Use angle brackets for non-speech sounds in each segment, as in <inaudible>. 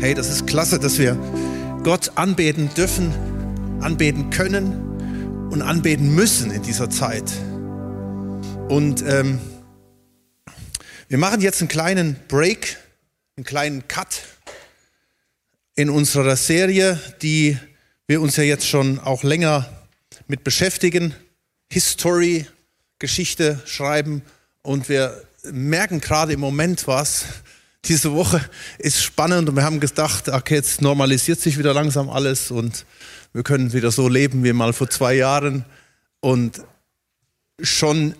Hey, das ist klasse, dass wir Gott anbeten dürfen, anbeten können und anbeten müssen in dieser Zeit. Und ähm, wir machen jetzt einen kleinen Break, einen kleinen Cut in unserer Serie, die wir uns ja jetzt schon auch länger mit beschäftigen. History, Geschichte schreiben und wir merken gerade im Moment was, diese Woche ist spannend und wir haben gedacht, okay, jetzt normalisiert sich wieder langsam alles und wir können wieder so leben wie mal vor zwei Jahren. Und schon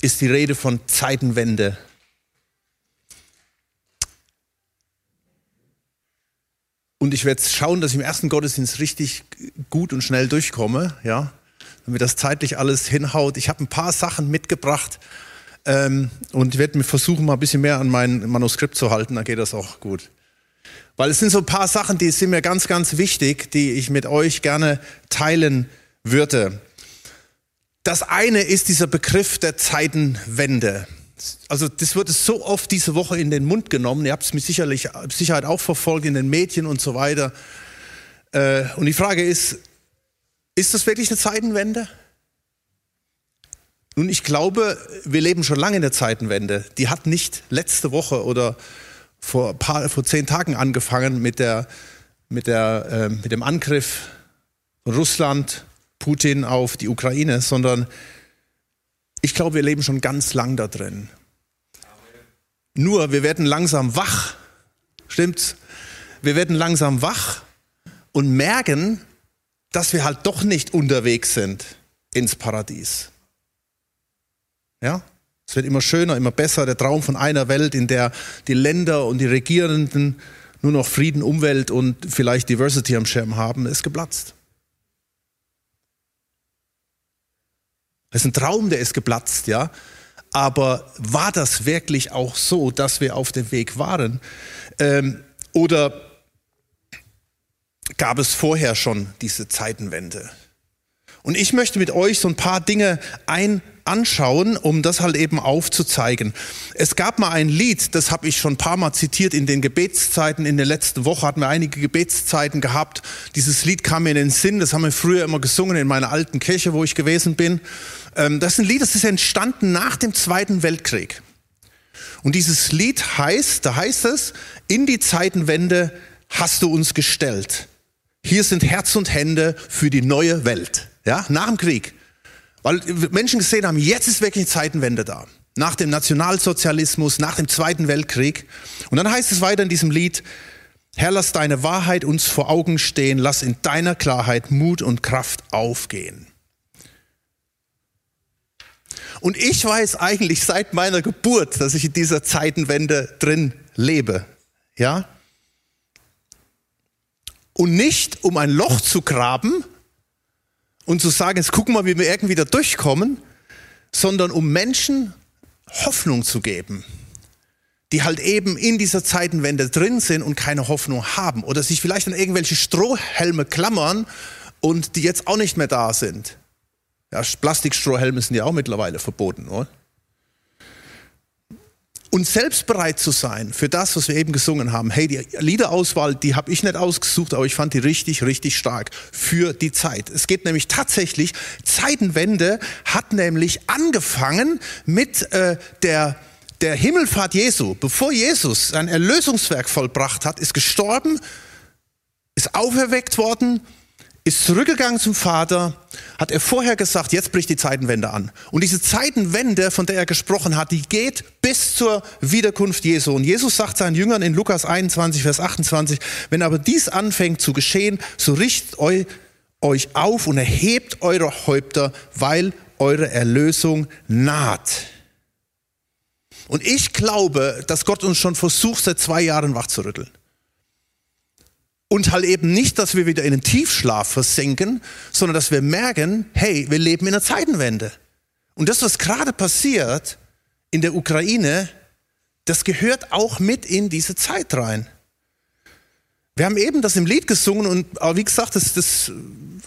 ist die Rede von Zeitenwende. Und ich werde schauen, dass ich im ersten Gottesdienst richtig gut und schnell durchkomme, ja, damit das zeitlich alles hinhaut. Ich habe ein paar Sachen mitgebracht, ähm, und ich werde mir versuchen, mal ein bisschen mehr an mein Manuskript zu halten, dann geht das auch gut. Weil es sind so ein paar Sachen, die sind mir ganz, ganz wichtig, die ich mit euch gerne teilen würde. Das eine ist dieser Begriff der Zeitenwende. Also das wird so oft diese Woche in den Mund genommen. Ihr habt es mit sicherlich, Sicherheit auch verfolgt in den Medien und so weiter. Äh, und die Frage ist, ist das wirklich eine Zeitenwende? Nun, ich glaube, wir leben schon lange in der Zeitenwende. Die hat nicht letzte Woche oder vor, paar, vor zehn Tagen angefangen mit, der, mit, der, äh, mit dem Angriff Russland, Putin auf die Ukraine, sondern ich glaube, wir leben schon ganz lang da drin. Nur, wir werden langsam wach. Stimmt's? Wir werden langsam wach und merken, dass wir halt doch nicht unterwegs sind ins Paradies. Ja? Es wird immer schöner, immer besser. Der Traum von einer Welt, in der die Länder und die Regierenden nur noch Frieden, Umwelt und vielleicht Diversity am Schirm haben, ist geplatzt. Es ist ein Traum, der ist geplatzt, ja. Aber war das wirklich auch so, dass wir auf dem Weg waren? Ähm, oder gab es vorher schon diese Zeitenwende? Und ich möchte mit euch so ein paar Dinge ein anschauen, um das halt eben aufzuzeigen. Es gab mal ein Lied, das habe ich schon ein paar Mal zitiert in den Gebetszeiten. In der letzten Woche hatten wir einige Gebetszeiten gehabt. Dieses Lied kam mir in den Sinn, das haben wir früher immer gesungen in meiner alten Kirche, wo ich gewesen bin. Ähm, das ist ein Lied, das ist entstanden nach dem Zweiten Weltkrieg. Und dieses Lied heißt, da heißt es, in die Zeitenwende hast du uns gestellt. Hier sind Herz und Hände für die neue Welt. Ja, nach dem Krieg. Weil Menschen gesehen haben, jetzt ist wirklich Zeitenwende da. Nach dem Nationalsozialismus, nach dem Zweiten Weltkrieg. Und dann heißt es weiter in diesem Lied, Herr, lass deine Wahrheit uns vor Augen stehen, lass in deiner Klarheit Mut und Kraft aufgehen. Und ich weiß eigentlich seit meiner Geburt, dass ich in dieser Zeitenwende drin lebe. Ja? Und nicht um ein Loch zu graben, und zu sagen, jetzt gucken wir, wie wir irgendwie da durchkommen, sondern um Menschen Hoffnung zu geben, die halt eben in dieser Zeitenwende drin sind und keine Hoffnung haben oder sich vielleicht an irgendwelche Strohhelme klammern und die jetzt auch nicht mehr da sind. Ja, Plastikstrohhelme sind ja auch mittlerweile verboten, oder? Und selbst bereit zu sein für das, was wir eben gesungen haben. Hey, die Liederauswahl, die habe ich nicht ausgesucht, aber ich fand die richtig, richtig stark für die Zeit. Es geht nämlich tatsächlich, Zeitenwende hat nämlich angefangen mit äh, der der Himmelfahrt Jesu, bevor Jesus sein Erlösungswerk vollbracht hat, ist gestorben, ist auferweckt worden ist zurückgegangen zum Vater, hat er vorher gesagt, jetzt bricht die Zeitenwende an. Und diese Zeitenwende, von der er gesprochen hat, die geht bis zur Wiederkunft Jesu. Und Jesus sagt seinen Jüngern in Lukas 21, Vers 28, wenn aber dies anfängt zu geschehen, so richtet euch auf und erhebt eure Häupter, weil eure Erlösung naht. Und ich glaube, dass Gott uns schon versucht, seit zwei Jahren wachzurütteln. Und halt eben nicht, dass wir wieder in den Tiefschlaf versinken, sondern dass wir merken, hey, wir leben in einer Zeitenwende. Und das, was gerade passiert in der Ukraine, das gehört auch mit in diese Zeit rein. Wir haben eben das im Lied gesungen und wie gesagt, das, das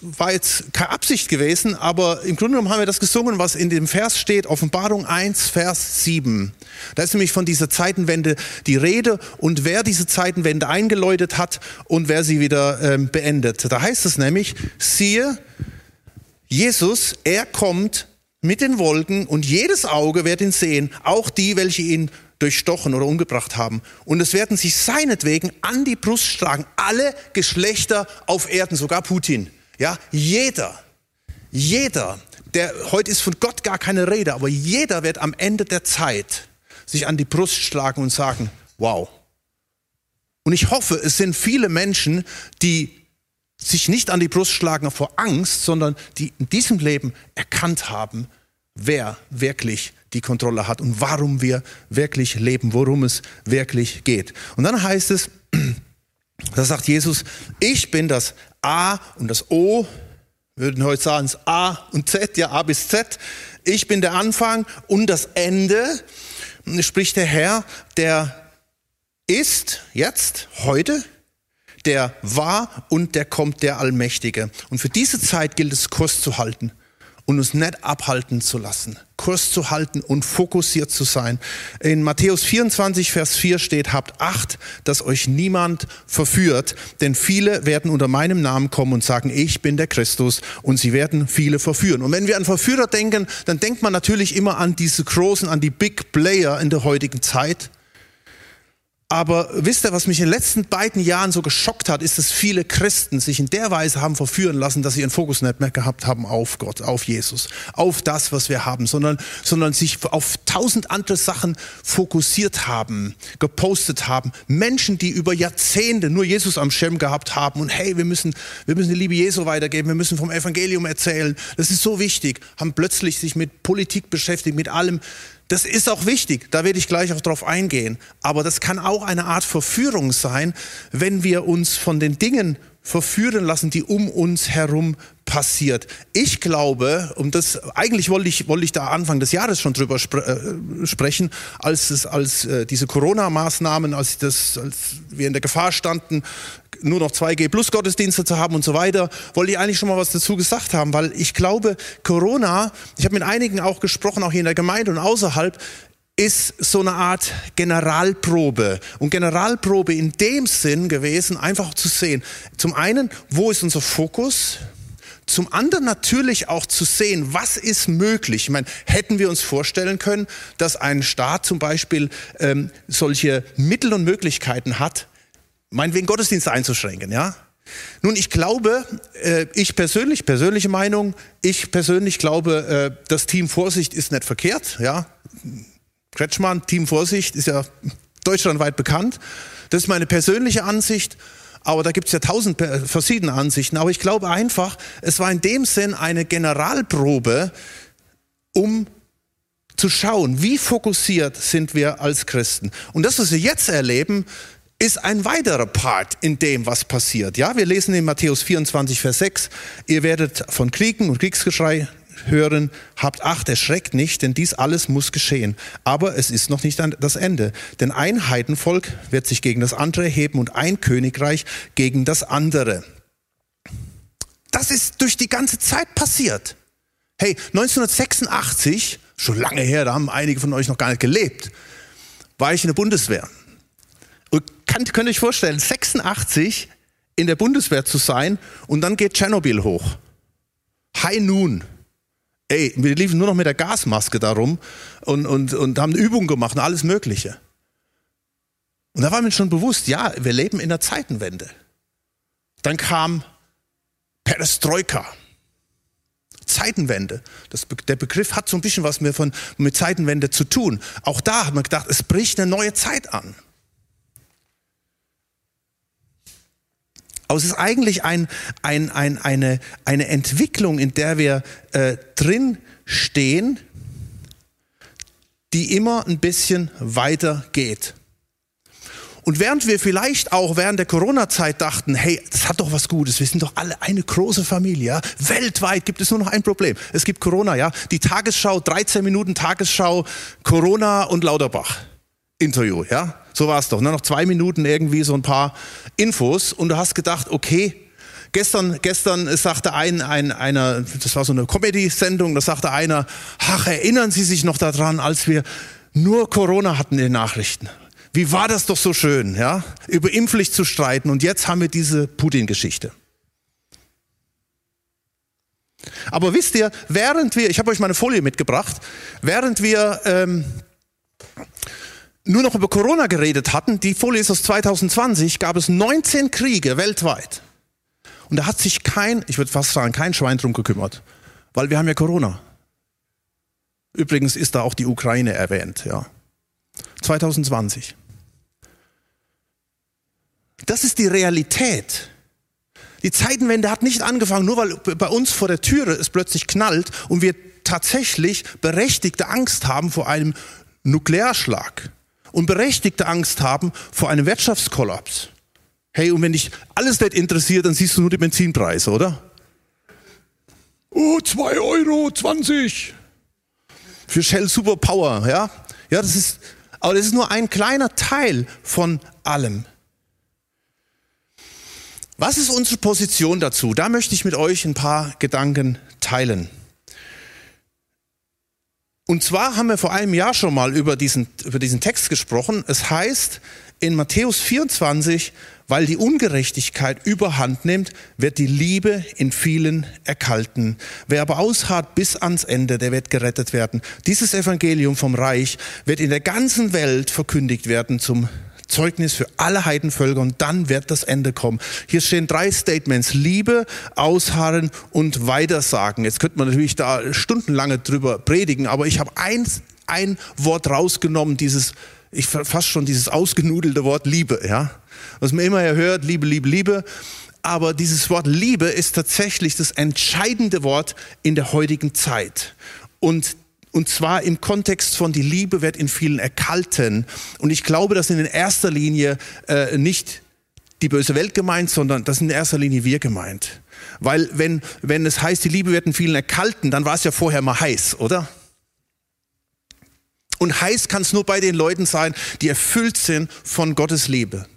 war jetzt keine Absicht gewesen, aber im Grunde genommen haben wir das gesungen, was in dem Vers steht, Offenbarung 1, Vers 7. Da ist nämlich von dieser Zeitenwende die Rede und wer diese Zeitenwende eingeläutet hat und wer sie wieder ähm, beendet. Da heißt es nämlich, siehe, Jesus, er kommt mit den Wolken und jedes Auge wird ihn sehen, auch die, welche ihn durchstochen oder umgebracht haben. Und es werden sich seinetwegen an die Brust schlagen, alle Geschlechter auf Erden, sogar Putin. Ja, jeder, jeder, der, heute ist von Gott gar keine Rede, aber jeder wird am Ende der Zeit sich an die Brust schlagen und sagen, wow. Und ich hoffe, es sind viele Menschen, die sich nicht an die Brust schlagen vor Angst, sondern die in diesem Leben erkannt haben, wer wirklich die Kontrolle hat und warum wir wirklich leben, worum es wirklich geht. Und dann heißt es, <clears throat> da sagt Jesus, ich bin das A und das O, wir würden heute sagen, das A und Z, ja A bis Z. Ich bin der Anfang und das Ende, spricht der Herr, der ist jetzt, heute, der war und der kommt, der Allmächtige. Und für diese Zeit gilt es, Kurs zu halten und uns nicht abhalten zu lassen, Kurs zu halten und fokussiert zu sein. In Matthäus 24, Vers 4 steht, habt Acht, dass euch niemand verführt, denn viele werden unter meinem Namen kommen und sagen, ich bin der Christus und sie werden viele verführen. Und wenn wir an Verführer denken, dann denkt man natürlich immer an diese großen, an die Big Player in der heutigen Zeit. Aber wisst ihr, was mich in den letzten beiden Jahren so geschockt hat, ist, dass viele Christen sich in der Weise haben verführen lassen, dass sie ihren Fokus nicht mehr gehabt haben auf Gott, auf Jesus, auf das, was wir haben, sondern, sondern sich auf tausend andere Sachen fokussiert haben, gepostet haben. Menschen, die über Jahrzehnte nur Jesus am Schirm gehabt haben und hey, wir müssen, wir müssen die Liebe Jesu weitergeben, wir müssen vom Evangelium erzählen. Das ist so wichtig, haben plötzlich sich mit Politik beschäftigt, mit allem das ist auch wichtig, da werde ich gleich auch drauf eingehen. Aber das kann auch eine Art Verführung sein, wenn wir uns von den Dingen verführen lassen, die um uns herum passiert. Ich glaube, um das eigentlich wollte ich wollte ich da Anfang des Jahres schon drüber spre äh, sprechen, als es als äh, diese Corona Maßnahmen, als als wir in der Gefahr standen, nur noch 2G Plus Gottesdienste zu haben und so weiter, wollte ich eigentlich schon mal was dazu gesagt haben, weil ich glaube, Corona, ich habe mit einigen auch gesprochen, auch hier in der Gemeinde und außerhalb, ist so eine Art Generalprobe. Und Generalprobe in dem Sinn gewesen, einfach zu sehen, zum einen, wo ist unser Fokus? Zum anderen natürlich auch zu sehen, was ist möglich. Ich meine, hätten wir uns vorstellen können, dass ein Staat zum Beispiel ähm, solche Mittel und Möglichkeiten hat, meinetwegen Gottesdienste einzuschränken, ja? Nun, ich glaube, äh, ich persönlich, persönliche Meinung, ich persönlich glaube, äh, das Team Vorsicht ist nicht verkehrt, ja? Kretschmann, Team Vorsicht, ist ja deutschlandweit bekannt. Das ist meine persönliche Ansicht, aber da gibt es ja tausend verschiedene Ansichten. Aber ich glaube einfach, es war in dem Sinn eine Generalprobe, um zu schauen, wie fokussiert sind wir als Christen. Und das, was wir jetzt erleben, ist ein weiterer Part in dem, was passiert. Ja, wir lesen in Matthäus 24, Vers 6, ihr werdet von Kriegen und Kriegsgeschrei hören, habt Acht, erschreckt nicht, denn dies alles muss geschehen. Aber es ist noch nicht das Ende. Denn ein Heidenvolk wird sich gegen das andere erheben und ein Königreich gegen das andere. Das ist durch die ganze Zeit passiert. Hey, 1986, schon lange her, da haben einige von euch noch gar nicht gelebt, war ich in der Bundeswehr. Und könnt, könnt ihr euch vorstellen, 86 in der Bundeswehr zu sein und dann geht Tschernobyl hoch. High Noon. Ey, wir liefen nur noch mit der Gasmaske darum und, und, und haben Übungen gemacht und alles Mögliche. Und da war mir schon bewusst, ja, wir leben in der Zeitenwende. Dann kam Perestroika. Zeitenwende. Das, der Begriff hat so ein bisschen was mit, von, mit Zeitenwende zu tun. Auch da hat man gedacht, es bricht eine neue Zeit an. Aber es ist eigentlich ein, ein, ein, eine, eine Entwicklung, in der wir äh, drin stehen, die immer ein bisschen weiter geht. Und während wir vielleicht auch während der Corona-Zeit dachten, hey, das hat doch was Gutes, wir sind doch alle eine große Familie, ja? weltweit gibt es nur noch ein Problem. Es gibt Corona, ja. Die Tagesschau, 13 Minuten Tagesschau, Corona und Lauterbach. Interview, ja? So war es doch. Nur noch zwei Minuten irgendwie so ein paar Infos und du hast gedacht, okay, gestern, gestern sagte ein, ein, einer, das war so eine Comedy-Sendung, da sagte einer, ach, erinnern Sie sich noch daran, als wir nur Corona hatten in den Nachrichten. Wie war das doch so schön, ja? Über Impfpflicht zu streiten und jetzt haben wir diese Putin-Geschichte. Aber wisst ihr, während wir, ich habe euch meine Folie mitgebracht, während wir ähm, nur noch über Corona geredet hatten, die Folie ist aus 2020, gab es 19 Kriege weltweit. Und da hat sich kein, ich würde fast sagen, kein Schwein drum gekümmert, weil wir haben ja Corona. Übrigens ist da auch die Ukraine erwähnt, ja. 2020. Das ist die Realität. Die Zeitenwende hat nicht angefangen, nur weil bei uns vor der Türe es plötzlich knallt und wir tatsächlich berechtigte Angst haben vor einem Nuklearschlag und berechtigte Angst haben vor einem Wirtschaftskollaps. Hey, und wenn dich alles nicht interessiert, dann siehst du nur die Benzinpreise, oder? Oh, 2 Euro 20 für Shell Super Power, ja? Ja, das ist, aber das ist nur ein kleiner Teil von allem. Was ist unsere Position dazu? Da möchte ich mit euch ein paar Gedanken teilen. Und zwar haben wir vor einem Jahr schon mal über diesen, über diesen Text gesprochen. Es heißt in Matthäus 24, weil die Ungerechtigkeit überhand nimmt, wird die Liebe in vielen erkalten. Wer aber ausharrt bis ans Ende, der wird gerettet werden. Dieses Evangelium vom Reich wird in der ganzen Welt verkündigt werden zum Zeugnis für alle Heidenvölker und dann wird das Ende kommen. Hier stehen drei Statements. Liebe, Ausharren und Weitersagen. Jetzt könnte man natürlich da stundenlange drüber predigen, aber ich habe eins, ein Wort rausgenommen, dieses, ich fast schon dieses ausgenudelte Wort Liebe, ja. Was man immer hört, Liebe, Liebe, Liebe. Aber dieses Wort Liebe ist tatsächlich das entscheidende Wort in der heutigen Zeit. Und und zwar im Kontext von die Liebe wird in vielen erkalten. Und ich glaube, dass in erster Linie äh, nicht die böse Welt gemeint, sondern das in erster Linie wir gemeint. Weil wenn, wenn es heißt, die Liebe wird in vielen erkalten, dann war es ja vorher mal heiß, oder? Und heiß kann es nur bei den Leuten sein, die erfüllt sind von Gottes Liebe.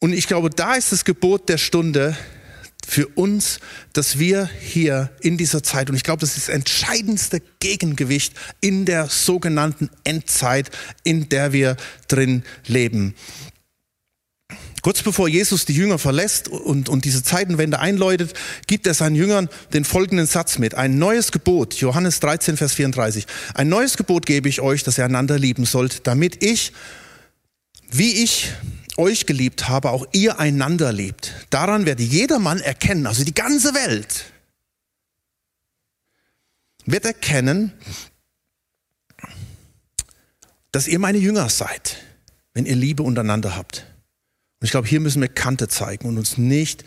Und ich glaube, da ist das Gebot der Stunde, für uns, dass wir hier in dieser Zeit, und ich glaube, das ist das entscheidendste Gegengewicht in der sogenannten Endzeit, in der wir drin leben. Kurz bevor Jesus die Jünger verlässt und, und diese Zeitenwende einläutet, gibt er seinen Jüngern den folgenden Satz mit. Ein neues Gebot, Johannes 13, Vers 34. Ein neues Gebot gebe ich euch, dass ihr einander lieben sollt, damit ich, wie ich euch geliebt habe, auch ihr einander liebt. Daran werde jedermann erkennen, also die ganze Welt, wird erkennen, dass ihr meine Jünger seid, wenn ihr Liebe untereinander habt. Und ich glaube, hier müssen wir Kante zeigen und uns nicht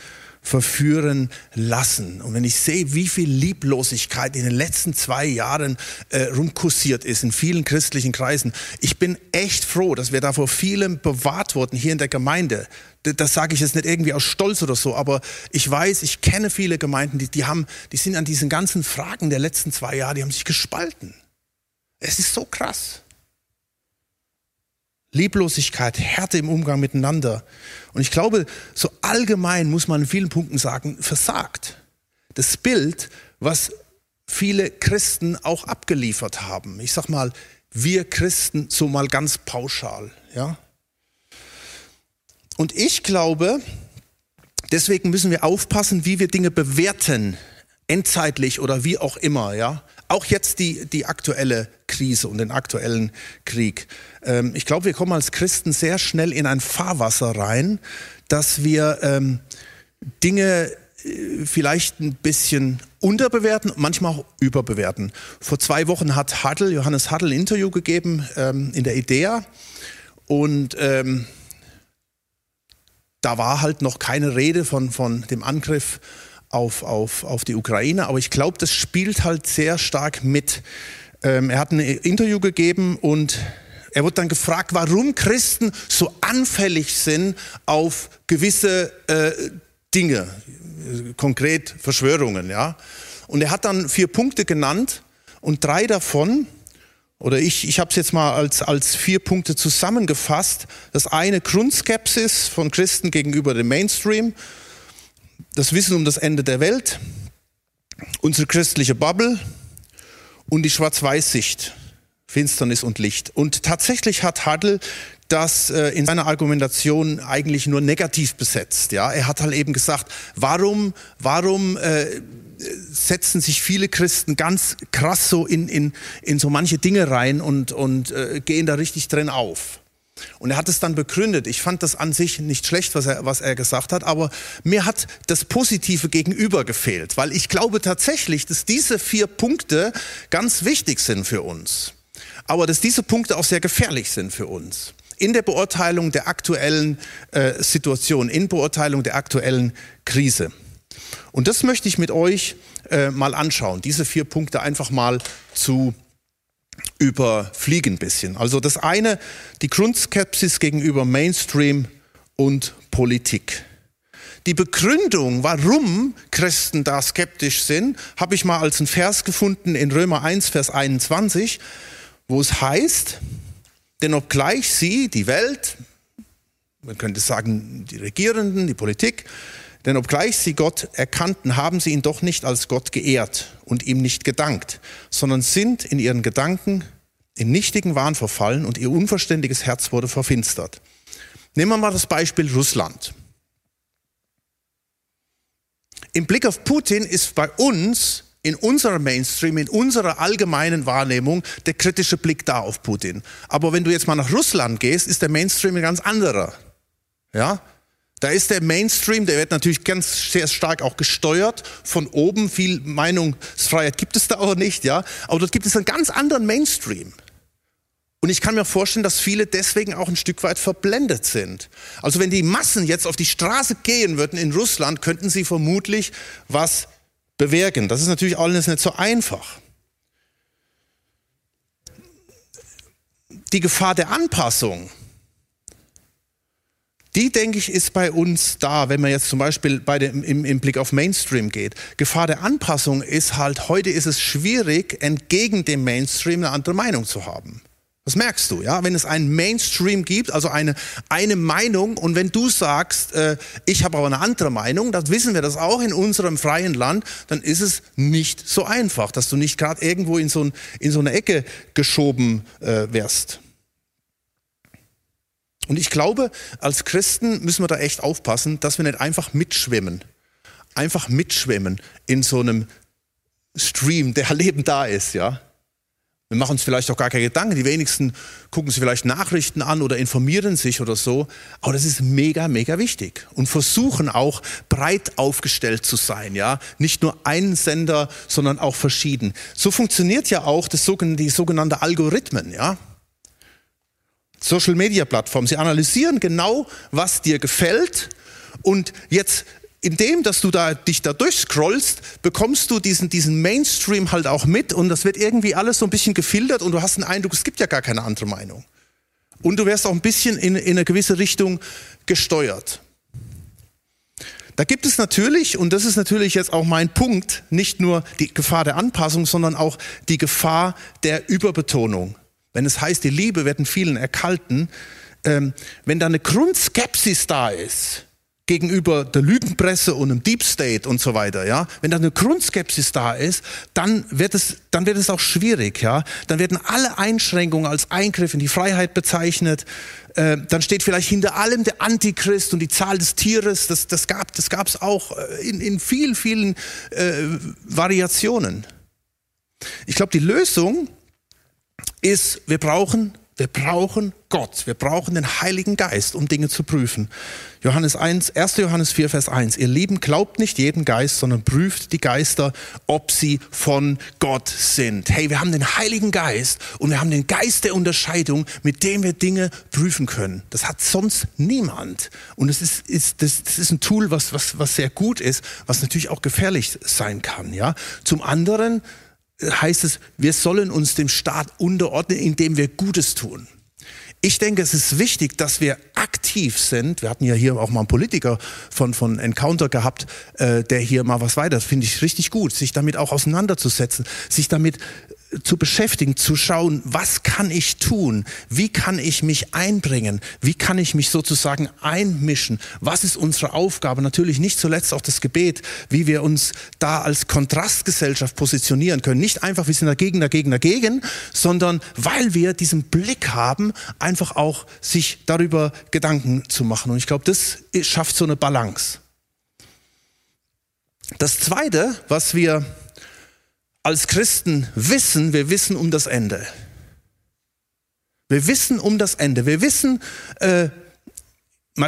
verführen lassen. Und wenn ich sehe, wie viel Lieblosigkeit in den letzten zwei Jahren äh, rumkursiert ist in vielen christlichen Kreisen, ich bin echt froh, dass wir da vor vielem bewahrt wurden hier in der Gemeinde. Das sage ich jetzt nicht irgendwie aus Stolz oder so, aber ich weiß, ich kenne viele Gemeinden, die, die, haben, die sind an diesen ganzen Fragen der letzten zwei Jahre, die haben sich gespalten. Es ist so krass. Lieblosigkeit, Härte im Umgang miteinander. Und ich glaube, so allgemein muss man in vielen Punkten sagen, versagt. Das Bild, was viele Christen auch abgeliefert haben. Ich sag mal, wir Christen so mal ganz pauschal, ja. Und ich glaube, deswegen müssen wir aufpassen, wie wir Dinge bewerten, endzeitlich oder wie auch immer, ja. Auch jetzt die, die aktuelle Krise und den aktuellen Krieg. Ähm, ich glaube, wir kommen als Christen sehr schnell in ein Fahrwasser rein, dass wir ähm, Dinge äh, vielleicht ein bisschen unterbewerten, manchmal auch überbewerten. Vor zwei Wochen hat Huddle, Johannes Huddle ein Interview gegeben ähm, in der IDEA und ähm, da war halt noch keine Rede von, von dem Angriff auf, auf, auf die Ukraine, aber ich glaube, das spielt halt sehr stark mit. Ähm, er hat ein Interview gegeben und er wurde dann gefragt, warum Christen so anfällig sind auf gewisse äh, Dinge, konkret Verschwörungen, ja. Und er hat dann vier Punkte genannt und drei davon oder ich, ich habe es jetzt mal als, als vier Punkte zusammengefasst. Das eine Grundskepsis von Christen gegenüber dem Mainstream, das Wissen um das Ende der Welt, unsere christliche Bubble und die Schwarz-Weiß-Sicht, Finsternis und Licht. Und tatsächlich hat Hadl das äh, in seiner Argumentation eigentlich nur negativ besetzt. Ja, er hat halt eben gesagt, warum, warum äh, setzen sich viele Christen ganz krass so in, in, in so manche Dinge rein und, und äh, gehen da richtig drin auf. Und er hat es dann begründet. Ich fand das an sich nicht schlecht, was er, was er gesagt hat, aber mir hat das Positive gegenüber gefehlt, weil ich glaube tatsächlich, dass diese vier Punkte ganz wichtig sind für uns. Aber dass diese Punkte auch sehr gefährlich sind für uns. In der Beurteilung der aktuellen äh, Situation, in Beurteilung der aktuellen Krise. Und das möchte ich mit euch äh, mal anschauen, diese vier Punkte einfach mal zu überfliegen ein bisschen. Also das eine, die Grundskepsis gegenüber Mainstream und Politik. Die Begründung, warum Christen da skeptisch sind, habe ich mal als einen Vers gefunden in Römer 1, Vers 21, wo es heißt, denn obgleich sie, die Welt, man könnte sagen die Regierenden, die Politik, denn obgleich sie Gott erkannten, haben sie ihn doch nicht als Gott geehrt und ihm nicht gedankt, sondern sind in ihren Gedanken in nichtigen Wahn verfallen und ihr unverständiges Herz wurde verfinstert. Nehmen wir mal das Beispiel Russland. Im Blick auf Putin ist bei uns in unserer Mainstream, in unserer allgemeinen Wahrnehmung der kritische Blick da auf Putin. Aber wenn du jetzt mal nach Russland gehst, ist der Mainstream ein ganz anderer. Ja? Da ist der Mainstream, der wird natürlich ganz sehr stark auch gesteuert von oben. Viel Meinungsfreiheit gibt es da auch nicht, ja. Aber dort gibt es einen ganz anderen Mainstream. Und ich kann mir vorstellen, dass viele deswegen auch ein Stück weit verblendet sind. Also wenn die Massen jetzt auf die Straße gehen würden in Russland, könnten sie vermutlich was bewirken. Das ist natürlich alles nicht so einfach. Die Gefahr der Anpassung die, denke ich, ist bei uns da, wenn man jetzt zum Beispiel bei dem, im, im Blick auf Mainstream geht. Gefahr der Anpassung ist halt, heute ist es schwierig, entgegen dem Mainstream eine andere Meinung zu haben. Das merkst du, ja, wenn es einen Mainstream gibt, also eine, eine Meinung, und wenn du sagst, äh, ich habe aber eine andere Meinung, dann wissen wir das auch in unserem freien Land, dann ist es nicht so einfach, dass du nicht gerade irgendwo in so, in so eine Ecke geschoben äh, wirst. Und ich glaube, als Christen müssen wir da echt aufpassen, dass wir nicht einfach mitschwimmen. Einfach mitschwimmen in so einem Stream, der <laughs> Leben da ist, ja. Wir machen uns vielleicht auch gar keine Gedanken. Die wenigsten gucken sich vielleicht Nachrichten an oder informieren sich oder so. Aber das ist mega, mega wichtig. Und versuchen auch breit aufgestellt zu sein, ja. Nicht nur ein Sender, sondern auch verschieden. So funktioniert ja auch das sogenannte, die sogenannte Algorithmen, ja. Social Media Plattformen. Sie analysieren genau, was dir gefällt und jetzt indem, dass du da, dich da durchscrollst, bekommst du diesen, diesen Mainstream halt auch mit und das wird irgendwie alles so ein bisschen gefiltert und du hast den Eindruck, es gibt ja gar keine andere Meinung. Und du wirst auch ein bisschen in, in eine gewisse Richtung gesteuert. Da gibt es natürlich, und das ist natürlich jetzt auch mein Punkt, nicht nur die Gefahr der Anpassung, sondern auch die Gefahr der Überbetonung wenn es heißt, die Liebe wird in vielen erkalten, ähm, wenn da eine Grundskepsis da ist gegenüber der Lügenpresse und dem Deep State und so weiter, ja, wenn da eine Grundskepsis da ist, dann wird es, dann wird es auch schwierig, ja, dann werden alle Einschränkungen als Eingriff in die Freiheit bezeichnet, äh, dann steht vielleicht hinter allem der Antichrist und die Zahl des Tieres, das, das gab, das gab's auch äh, in, in vielen, vielen äh, Variationen. Ich glaube, die Lösung ist, wir brauchen, wir brauchen Gott, wir brauchen den Heiligen Geist, um Dinge zu prüfen. Johannes 1, 1. Johannes 4, Vers 1. Ihr Lieben, glaubt nicht jeden Geist, sondern prüft die Geister, ob sie von Gott sind. Hey, wir haben den Heiligen Geist und wir haben den Geist der Unterscheidung, mit dem wir Dinge prüfen können. Das hat sonst niemand. Und es ist, ist, das, das ist ein Tool, was, was, was sehr gut ist, was natürlich auch gefährlich sein kann. Ja? Zum anderen, heißt es, wir sollen uns dem Staat unterordnen, indem wir Gutes tun. Ich denke, es ist wichtig, dass wir aktiv sind. Wir hatten ja hier auch mal einen Politiker von, von Encounter gehabt, äh, der hier mal was weiter, finde ich richtig gut, sich damit auch auseinanderzusetzen, sich damit zu beschäftigen, zu schauen, was kann ich tun? Wie kann ich mich einbringen? Wie kann ich mich sozusagen einmischen? Was ist unsere Aufgabe? Natürlich nicht zuletzt auch das Gebet, wie wir uns da als Kontrastgesellschaft positionieren können. Nicht einfach, wir sind dagegen, dagegen, dagegen, sondern weil wir diesen Blick haben, einfach auch sich darüber Gedanken zu machen. Und ich glaube, das schafft so eine Balance. Das Zweite, was wir als Christen wissen, wir wissen um das Ende. Wir wissen um das Ende. Wir wissen, äh,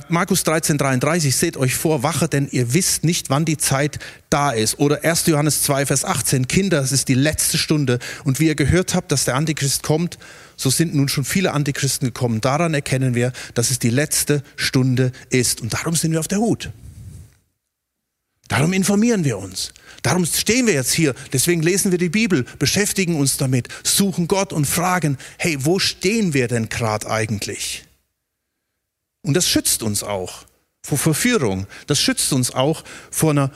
Markus 13, 33, seht euch vor, wache, denn ihr wisst nicht, wann die Zeit da ist. Oder 1. Johannes 2, Vers 18, Kinder, es ist die letzte Stunde. Und wie ihr gehört habt, dass der Antichrist kommt, so sind nun schon viele Antichristen gekommen. Daran erkennen wir, dass es die letzte Stunde ist. Und darum sind wir auf der Hut. Darum informieren wir uns. Darum stehen wir jetzt hier. Deswegen lesen wir die Bibel, beschäftigen uns damit, suchen Gott und fragen, hey, wo stehen wir denn gerade eigentlich? Und das schützt uns auch vor Verführung. Das schützt uns auch vor einer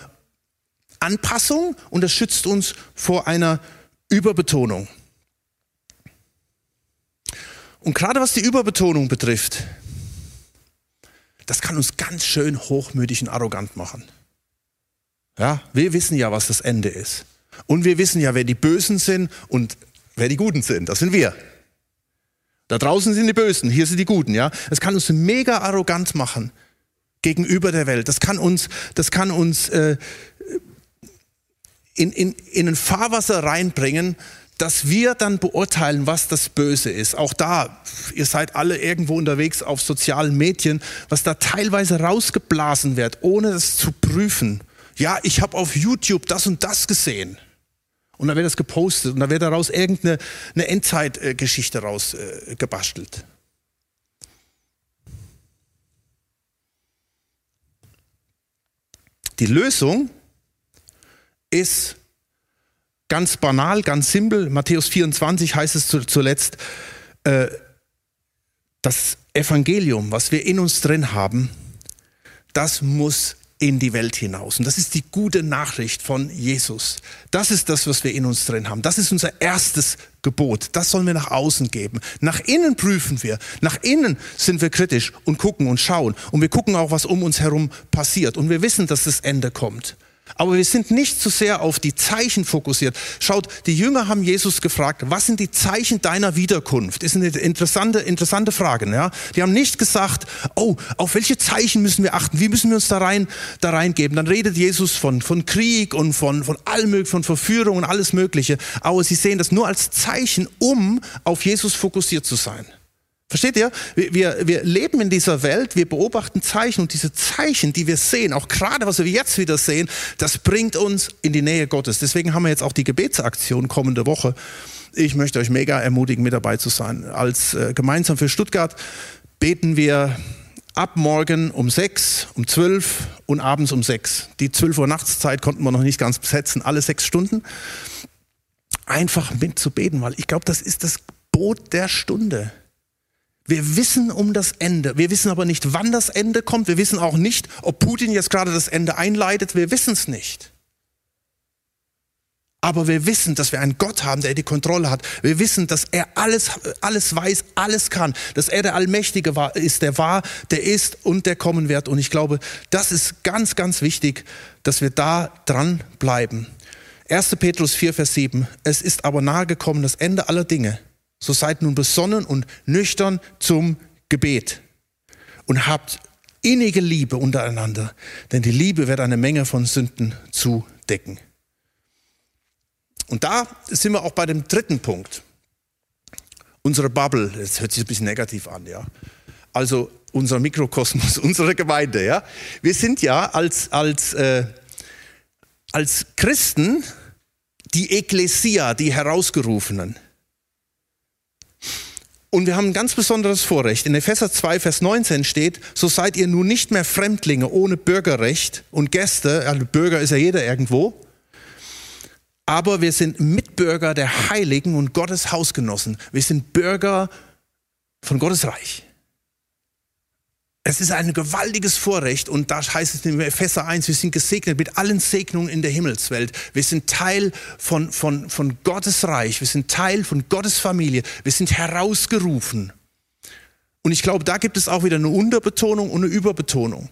Anpassung und das schützt uns vor einer Überbetonung. Und gerade was die Überbetonung betrifft, das kann uns ganz schön hochmütig und arrogant machen. Ja, wir wissen ja, was das Ende ist. Und wir wissen ja, wer die Bösen sind und wer die Guten sind. Das sind wir. Da draußen sind die Bösen, hier sind die Guten, ja. Das kann uns mega arrogant machen gegenüber der Welt. Das kann uns, das kann uns äh, in, in, in ein Fahrwasser reinbringen, dass wir dann beurteilen, was das Böse ist. Auch da, ihr seid alle irgendwo unterwegs auf sozialen Medien, was da teilweise rausgeblasen wird, ohne das zu prüfen ja, ich habe auf YouTube das und das gesehen. Und dann wird das gepostet und dann wird daraus irgendeine eine Endzeitgeschichte raus äh, gebastelt. Die Lösung ist ganz banal, ganz simpel. Matthäus 24 heißt es zuletzt, äh, das Evangelium, was wir in uns drin haben, das muss in die Welt hinaus. Und das ist die gute Nachricht von Jesus. Das ist das, was wir in uns drin haben. Das ist unser erstes Gebot. Das sollen wir nach außen geben. Nach innen prüfen wir. Nach innen sind wir kritisch und gucken und schauen. Und wir gucken auch, was um uns herum passiert. Und wir wissen, dass das Ende kommt. Aber wir sind nicht zu sehr auf die Zeichen fokussiert. Schaut, die Jünger haben Jesus gefragt, was sind die Zeichen deiner Wiederkunft? Ist eine interessante, interessante Frage. Ja? Die haben nicht gesagt, oh, auf welche Zeichen müssen wir achten? Wie müssen wir uns da rein, da reingeben? Dann redet Jesus von, von Krieg und von, von allem möglichen, von Verführung und alles Mögliche. Aber sie sehen das nur als Zeichen, um auf Jesus fokussiert zu sein. Versteht ihr? Wir, wir, wir leben in dieser Welt, wir beobachten Zeichen und diese Zeichen, die wir sehen, auch gerade was wir jetzt wieder sehen, das bringt uns in die Nähe Gottes. Deswegen haben wir jetzt auch die Gebetsaktion kommende Woche. Ich möchte euch mega ermutigen, mit dabei zu sein. Als äh, gemeinsam für Stuttgart beten wir ab morgen um sechs, um zwölf und abends um sechs. Die zwölf Uhr Nachtszeit konnten wir noch nicht ganz besetzen, alle sechs Stunden. Einfach mitzubeten, weil ich glaube, das ist das Boot der Stunde. Wir wissen um das Ende. Wir wissen aber nicht, wann das Ende kommt. Wir wissen auch nicht, ob Putin jetzt gerade das Ende einleitet. Wir wissen es nicht. Aber wir wissen, dass wir einen Gott haben, der die Kontrolle hat. Wir wissen, dass er alles, alles weiß, alles kann. Dass er der Allmächtige war, ist, der war, der ist und der kommen wird. Und ich glaube, das ist ganz, ganz wichtig, dass wir da dran bleiben. 1. Petrus 4, Vers 7. Es ist aber nahegekommen das Ende aller Dinge. So seid nun besonnen und nüchtern zum Gebet und habt innige Liebe untereinander, denn die Liebe wird eine Menge von Sünden zudecken. Und da sind wir auch bei dem dritten Punkt. Unsere Bubble, das hört sich ein bisschen negativ an, ja. Also unser Mikrokosmos, <laughs> unsere Gemeinde, ja. Wir sind ja als, als, äh, als Christen die Ekklesia, die Herausgerufenen. Und wir haben ein ganz besonderes Vorrecht. In Epheser 2, Vers 19 steht, so seid ihr nun nicht mehr Fremdlinge ohne Bürgerrecht und Gäste, also Bürger ist ja jeder irgendwo, aber wir sind Mitbürger der Heiligen und Gottes Hausgenossen. Wir sind Bürger von Gottes Reich. Es ist ein gewaltiges Vorrecht und da heißt es in Epheser 1, wir sind gesegnet mit allen Segnungen in der Himmelswelt. Wir sind Teil von, von, von Gottes Reich, wir sind Teil von Gottes Familie, wir sind herausgerufen. Und ich glaube, da gibt es auch wieder eine Unterbetonung und eine Überbetonung.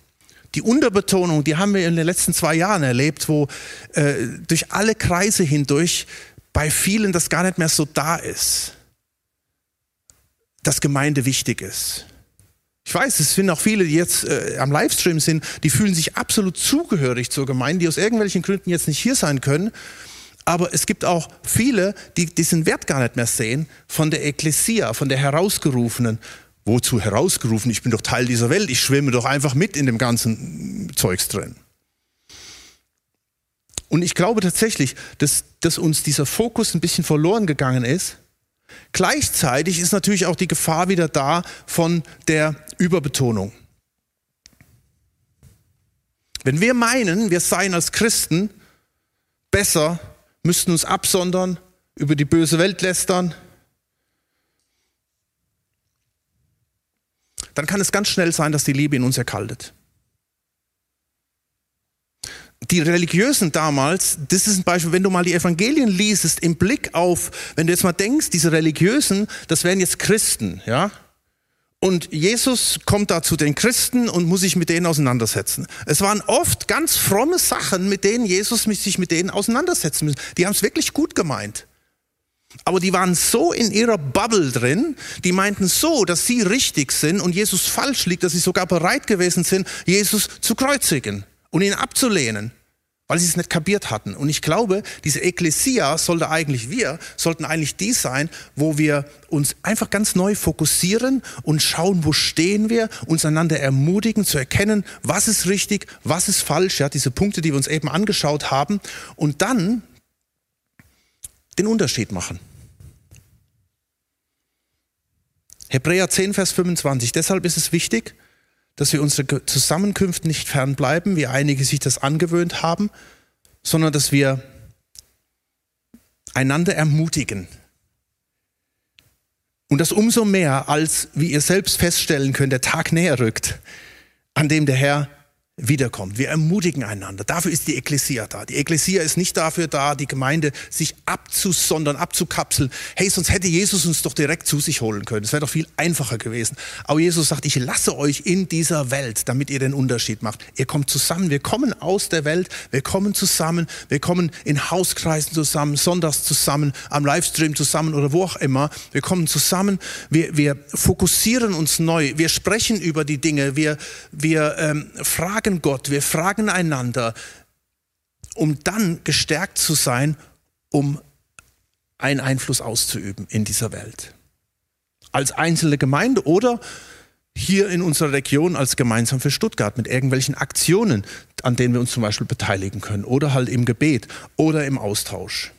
Die Unterbetonung, die haben wir in den letzten zwei Jahren erlebt, wo äh, durch alle Kreise hindurch bei vielen das gar nicht mehr so da ist, dass Gemeinde wichtig ist. Ich weiß, es sind auch viele, die jetzt äh, am Livestream sind, die fühlen sich absolut zugehörig zur Gemeinde, die aus irgendwelchen Gründen jetzt nicht hier sein können. Aber es gibt auch viele, die diesen Wert gar nicht mehr sehen von der Ekklesia, von der Herausgerufenen. Wozu herausgerufen? Ich bin doch Teil dieser Welt. Ich schwimme doch einfach mit in dem ganzen Zeugs drin. Und ich glaube tatsächlich, dass, dass uns dieser Fokus ein bisschen verloren gegangen ist Gleichzeitig ist natürlich auch die Gefahr wieder da von der Überbetonung. Wenn wir meinen, wir seien als Christen besser, müssten uns absondern, über die böse Welt lästern, dann kann es ganz schnell sein, dass die Liebe in uns erkaltet die Religiösen damals, das ist ein Beispiel, wenn du mal die Evangelien liest, im Blick auf, wenn du jetzt mal denkst, diese Religiösen, das wären jetzt Christen, ja? Und Jesus kommt da zu den Christen und muss sich mit denen auseinandersetzen. Es waren oft ganz fromme Sachen, mit denen Jesus sich mit denen auseinandersetzen muss. Die haben es wirklich gut gemeint. Aber die waren so in ihrer Bubble drin, die meinten so, dass sie richtig sind und Jesus falsch liegt, dass sie sogar bereit gewesen sind, Jesus zu kreuzigen und ihn abzulehnen, weil sie es nicht kapiert hatten. Und ich glaube, diese Ekklesia sollte eigentlich wir, sollten eigentlich die sein, wo wir uns einfach ganz neu fokussieren und schauen, wo stehen wir, uns einander ermutigen zu erkennen, was ist richtig, was ist falsch, ja, diese Punkte, die wir uns eben angeschaut haben und dann den Unterschied machen. Hebräer 10, Vers 25. Deshalb ist es wichtig, dass wir unsere Zusammenkünfte nicht fernbleiben, wie einige sich das angewöhnt haben, sondern dass wir einander ermutigen. Und das umso mehr, als, wie ihr selbst feststellen könnt, der Tag näher rückt, an dem der Herr wiederkommt. Wir ermutigen einander. Dafür ist die Ekklesia da. Die Ekklesia ist nicht dafür da, die Gemeinde sich abzusondern, abzukapseln. Hey, sonst hätte Jesus uns doch direkt zu sich holen können. Das wäre doch viel einfacher gewesen. Aber Jesus sagt, ich lasse euch in dieser Welt, damit ihr den Unterschied macht. Ihr kommt zusammen. Wir kommen aus der Welt. Wir kommen zusammen. Wir kommen in Hauskreisen zusammen, sonntags zusammen, am Livestream zusammen oder wo auch immer. Wir kommen zusammen. Wir, wir fokussieren uns neu. Wir sprechen über die Dinge. Wir, wir ähm, fragen fragen Gott, wir fragen einander, um dann gestärkt zu sein, um einen Einfluss auszuüben in dieser Welt. Als einzelne Gemeinde oder hier in unserer Region als gemeinsam für Stuttgart mit irgendwelchen Aktionen, an denen wir uns zum Beispiel beteiligen können oder halt im Gebet oder im Austausch.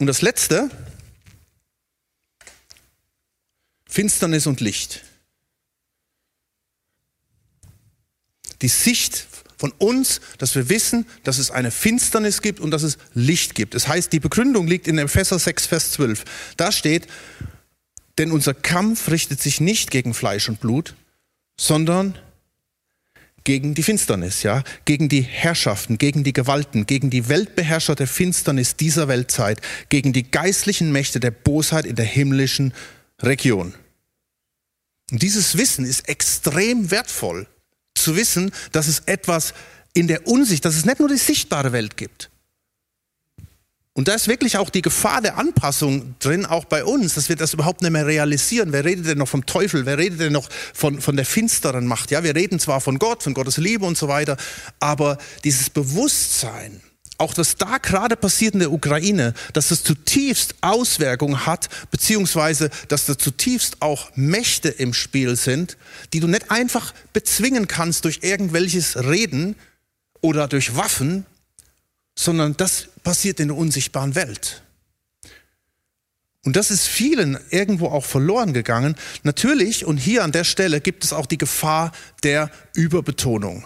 Und das Letzte, Finsternis und Licht. Die Sicht von uns, dass wir wissen, dass es eine Finsternis gibt und dass es Licht gibt. Das heißt, die Begründung liegt in Epheser 6, Vers 12. Da steht, denn unser Kampf richtet sich nicht gegen Fleisch und Blut, sondern gegen die Finsternis, ja, gegen die Herrschaften, gegen die Gewalten, gegen die Weltbeherrscher der Finsternis dieser Weltzeit, gegen die geistlichen Mächte der Bosheit in der himmlischen Region. Und dieses Wissen ist extrem wertvoll zu wissen, dass es etwas in der Unsicht, dass es nicht nur die sichtbare Welt gibt. Und da ist wirklich auch die Gefahr der Anpassung drin, auch bei uns, dass wir das überhaupt nicht mehr realisieren. Wer redet denn noch vom Teufel? Wer redet denn noch von, von der finsteren Macht? Ja, wir reden zwar von Gott, von Gottes Liebe und so weiter, aber dieses Bewusstsein, auch was da gerade passiert in der Ukraine, dass das zutiefst Auswirkungen hat, beziehungsweise dass da zutiefst auch Mächte im Spiel sind, die du nicht einfach bezwingen kannst durch irgendwelches Reden oder durch Waffen, sondern das passiert in der unsichtbaren Welt. Und das ist vielen irgendwo auch verloren gegangen. Natürlich, und hier an der Stelle gibt es auch die Gefahr der Überbetonung.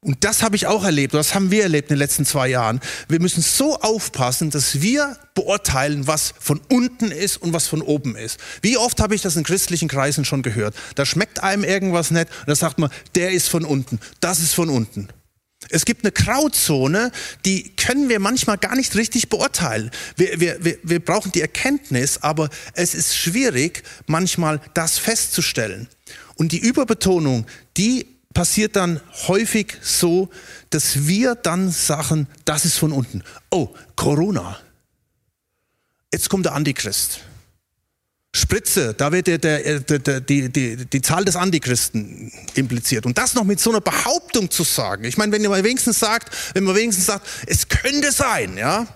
Und das habe ich auch erlebt, das haben wir erlebt in den letzten zwei Jahren. Wir müssen so aufpassen, dass wir beurteilen, was von unten ist und was von oben ist. Wie oft habe ich das in christlichen Kreisen schon gehört? Da schmeckt einem irgendwas nicht und da sagt man, der ist von unten, das ist von unten. Es gibt eine Grauzone, die können wir manchmal gar nicht richtig beurteilen. Wir, wir, wir, wir brauchen die Erkenntnis, aber es ist schwierig, manchmal das festzustellen. Und die Überbetonung, die passiert dann häufig so, dass wir dann sagen, das ist von unten. Oh, Corona. Jetzt kommt der Antichrist. Spritze, da wird der, der, der, die, die, die Zahl des Antichristen impliziert. Und das noch mit so einer Behauptung zu sagen. Ich meine, wenn man wenigstens sagt, wenn man wenigstens sagt, es könnte sein, ja.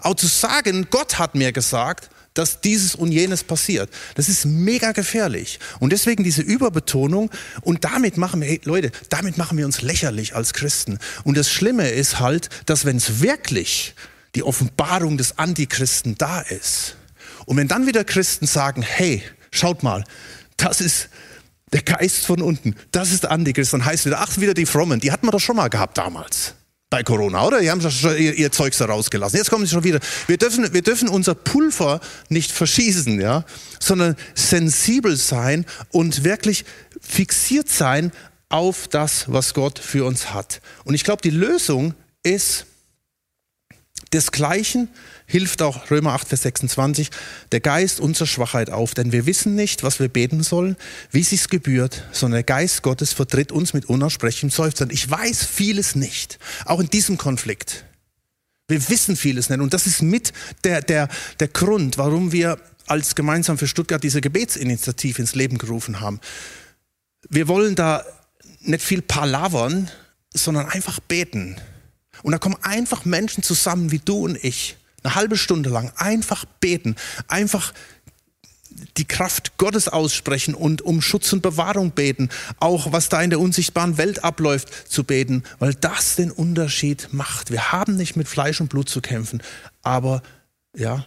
Auch zu sagen, Gott hat mir gesagt, dass dieses und jenes passiert. Das ist mega gefährlich. Und deswegen diese Überbetonung. Und damit machen wir, hey Leute, damit machen wir uns lächerlich als Christen. Und das Schlimme ist halt, dass wenn es wirklich die Offenbarung des Antichristen da ist, und wenn dann wieder Christen sagen, hey, schaut mal, das ist der Geist von unten, das ist der Antichrist, dann heißt wieder, ach, wieder die Frommen, die hatten wir doch schon mal gehabt damals bei Corona, oder? Die haben schon ihr, ihr Zeugs da rausgelassen. Jetzt kommen sie schon wieder. Wir dürfen, wir dürfen unser Pulver nicht verschießen, ja, sondern sensibel sein und wirklich fixiert sein auf das, was Gott für uns hat. Und ich glaube, die Lösung ist desgleichen, hilft auch Römer 8, Vers 26, der Geist unserer Schwachheit auf, denn wir wissen nicht, was wir beten sollen, wie sich's gebührt, sondern der Geist Gottes vertritt uns mit unaussprechlichem Seufzen. Ich weiß vieles nicht, auch in diesem Konflikt. Wir wissen vieles nicht und das ist mit der, der, der Grund, warum wir als gemeinsam für Stuttgart diese Gebetsinitiative ins Leben gerufen haben. Wir wollen da nicht viel palavern, sondern einfach beten. Und da kommen einfach Menschen zusammen wie du und ich eine halbe Stunde lang einfach beten, einfach die Kraft Gottes aussprechen und um Schutz und Bewahrung beten, auch was da in der unsichtbaren Welt abläuft, zu beten, weil das den Unterschied macht. Wir haben nicht mit Fleisch und Blut zu kämpfen, aber ja,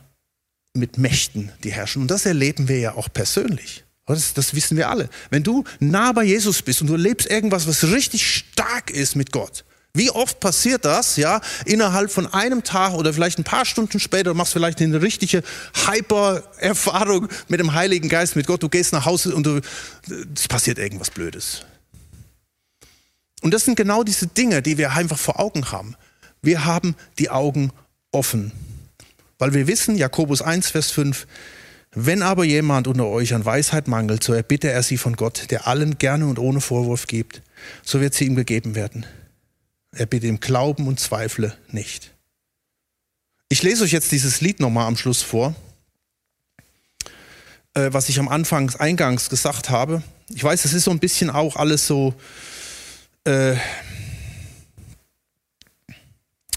mit Mächten, die herrschen. Und das erleben wir ja auch persönlich. Das, das wissen wir alle. Wenn du nah bei Jesus bist und du erlebst irgendwas, was richtig stark ist mit Gott, wie oft passiert das, ja, innerhalb von einem Tag oder vielleicht ein paar Stunden später, du machst vielleicht eine richtige Hyper-Erfahrung mit dem Heiligen Geist, mit Gott, du gehst nach Hause und es passiert irgendwas Blödes. Und das sind genau diese Dinge, die wir einfach vor Augen haben. Wir haben die Augen offen, weil wir wissen, Jakobus 1, Vers 5, wenn aber jemand unter euch an Weisheit mangelt, so erbitte er sie von Gott, der allen gerne und ohne Vorwurf gibt, so wird sie ihm gegeben werden. Er bitte im Glauben und zweifle nicht. Ich lese euch jetzt dieses Lied nochmal am Schluss vor, äh, was ich am Anfang eingangs gesagt habe. Ich weiß, es ist so ein bisschen auch alles so, äh,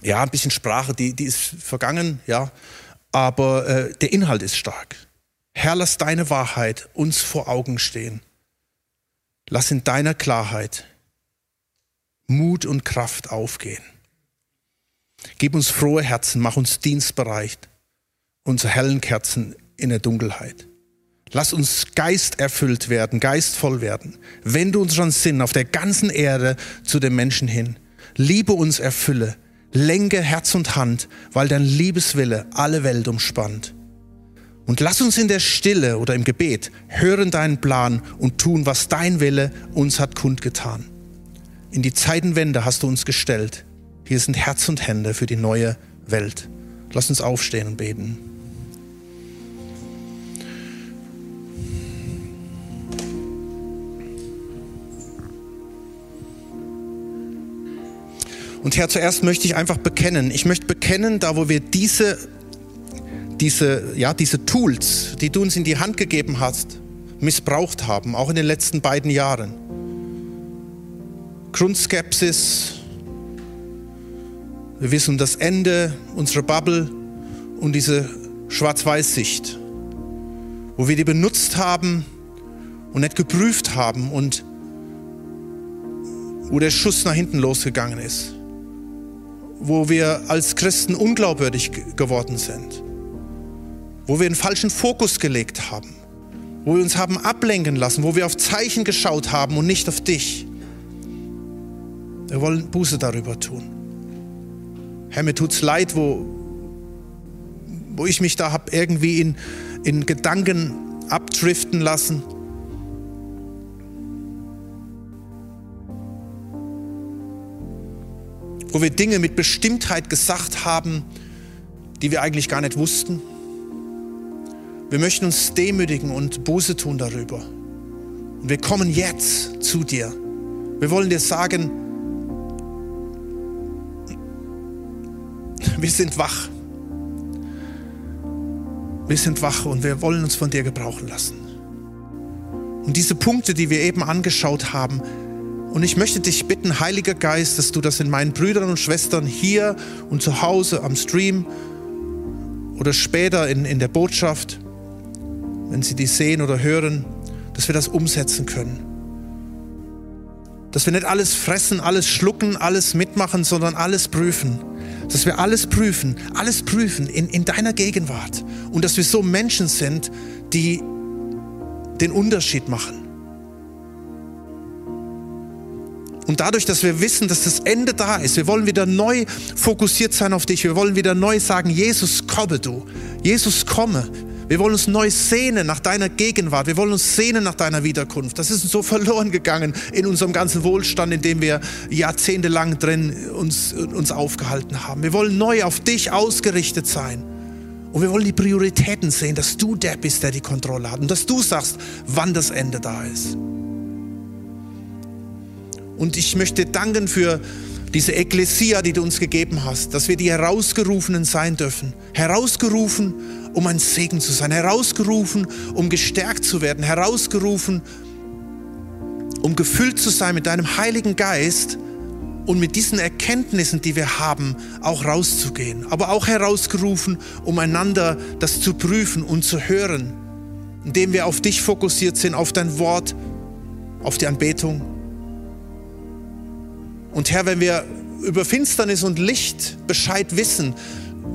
ja, ein bisschen Sprache, die, die ist vergangen, ja, aber äh, der Inhalt ist stark. Herr, lass deine Wahrheit uns vor Augen stehen. Lass in deiner Klarheit Mut und Kraft aufgehen. Gib uns frohe Herzen, mach uns dienstbereit, unsere hellen Kerzen in der Dunkelheit. Lass uns geisterfüllt werden, geistvoll werden. Wende unseren Sinn auf der ganzen Erde zu den Menschen hin. Liebe uns erfülle, lenke Herz und Hand, weil dein Liebeswille alle Welt umspannt. Und lass uns in der Stille oder im Gebet hören deinen Plan und tun, was dein Wille uns hat kundgetan. In die Zeitenwende hast du uns gestellt. Hier sind Herz und Hände für die neue Welt. Lass uns aufstehen und beten. Und Herr, zuerst möchte ich einfach bekennen. Ich möchte bekennen, da wo wir diese, diese, ja, diese Tools, die du uns in die Hand gegeben hast, missbraucht haben, auch in den letzten beiden Jahren. Grundskepsis. Wir wissen das Ende unserer Bubble und diese Schwarz-Weiß-Sicht, wo wir die benutzt haben und nicht geprüft haben und wo der Schuss nach hinten losgegangen ist, wo wir als Christen unglaubwürdig geworden sind, wo wir einen falschen Fokus gelegt haben, wo wir uns haben ablenken lassen, wo wir auf Zeichen geschaut haben und nicht auf dich. Wir wollen Buße darüber tun. Herr, mir tut's leid, wo, wo ich mich da habe irgendwie in, in Gedanken abdriften lassen. Wo wir Dinge mit Bestimmtheit gesagt haben, die wir eigentlich gar nicht wussten. Wir möchten uns demütigen und Buße tun darüber. Und wir kommen jetzt zu dir. Wir wollen dir sagen, wir sind wach. Wir sind wach und wir wollen uns von dir gebrauchen lassen. Und diese Punkte, die wir eben angeschaut haben, und ich möchte dich bitten, Heiliger Geist, dass du das in meinen Brüdern und Schwestern hier und zu Hause am Stream oder später in, in der Botschaft, wenn sie die sehen oder hören, dass wir das umsetzen können. Dass wir nicht alles fressen, alles schlucken, alles mitmachen, sondern alles prüfen. Dass wir alles prüfen, alles prüfen in, in deiner Gegenwart. Und dass wir so Menschen sind, die den Unterschied machen. Und dadurch, dass wir wissen, dass das Ende da ist, wir wollen wieder neu fokussiert sein auf dich. Wir wollen wieder neu sagen, Jesus, komme du. Jesus, komme. Wir wollen uns neu sehnen nach deiner Gegenwart. Wir wollen uns sehnen nach deiner Wiederkunft. Das ist uns so <laughs> verloren gegangen in unserem ganzen Wohlstand, in dem wir jahrzehntelang drin uns, uns aufgehalten haben. Wir wollen neu auf dich ausgerichtet sein. Und wir wollen die Prioritäten sehen, dass du der bist, der die Kontrolle hat. Und dass du sagst, wann das Ende da ist. Und ich möchte danken für diese Ekklesia, die du uns gegeben hast, dass wir die Herausgerufenen sein dürfen. Herausgerufen um ein Segen zu sein, herausgerufen, um gestärkt zu werden, herausgerufen, um gefüllt zu sein mit deinem Heiligen Geist und mit diesen Erkenntnissen, die wir haben, auch rauszugehen. Aber auch herausgerufen, um einander das zu prüfen und zu hören, indem wir auf dich fokussiert sind, auf dein Wort, auf die Anbetung. Und Herr, wenn wir über Finsternis und Licht Bescheid wissen,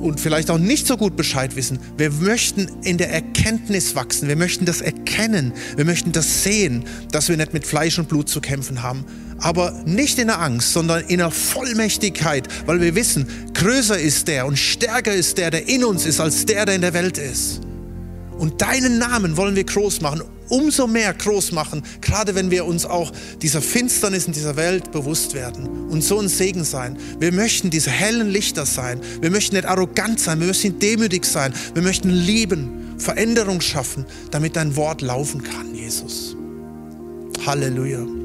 und vielleicht auch nicht so gut Bescheid wissen. Wir möchten in der Erkenntnis wachsen. Wir möchten das erkennen. Wir möchten das sehen, dass wir nicht mit Fleisch und Blut zu kämpfen haben. Aber nicht in der Angst, sondern in der Vollmächtigkeit, weil wir wissen, größer ist der und stärker ist der, der in uns ist, als der, der in der Welt ist. Und deinen Namen wollen wir groß machen umso mehr groß machen, gerade wenn wir uns auch dieser Finsternis in dieser Welt bewusst werden und so ein Segen sein. Wir möchten diese hellen Lichter sein. Wir möchten nicht arrogant sein, wir möchten demütig sein. Wir möchten lieben, Veränderung schaffen, damit dein Wort laufen kann, Jesus. Halleluja.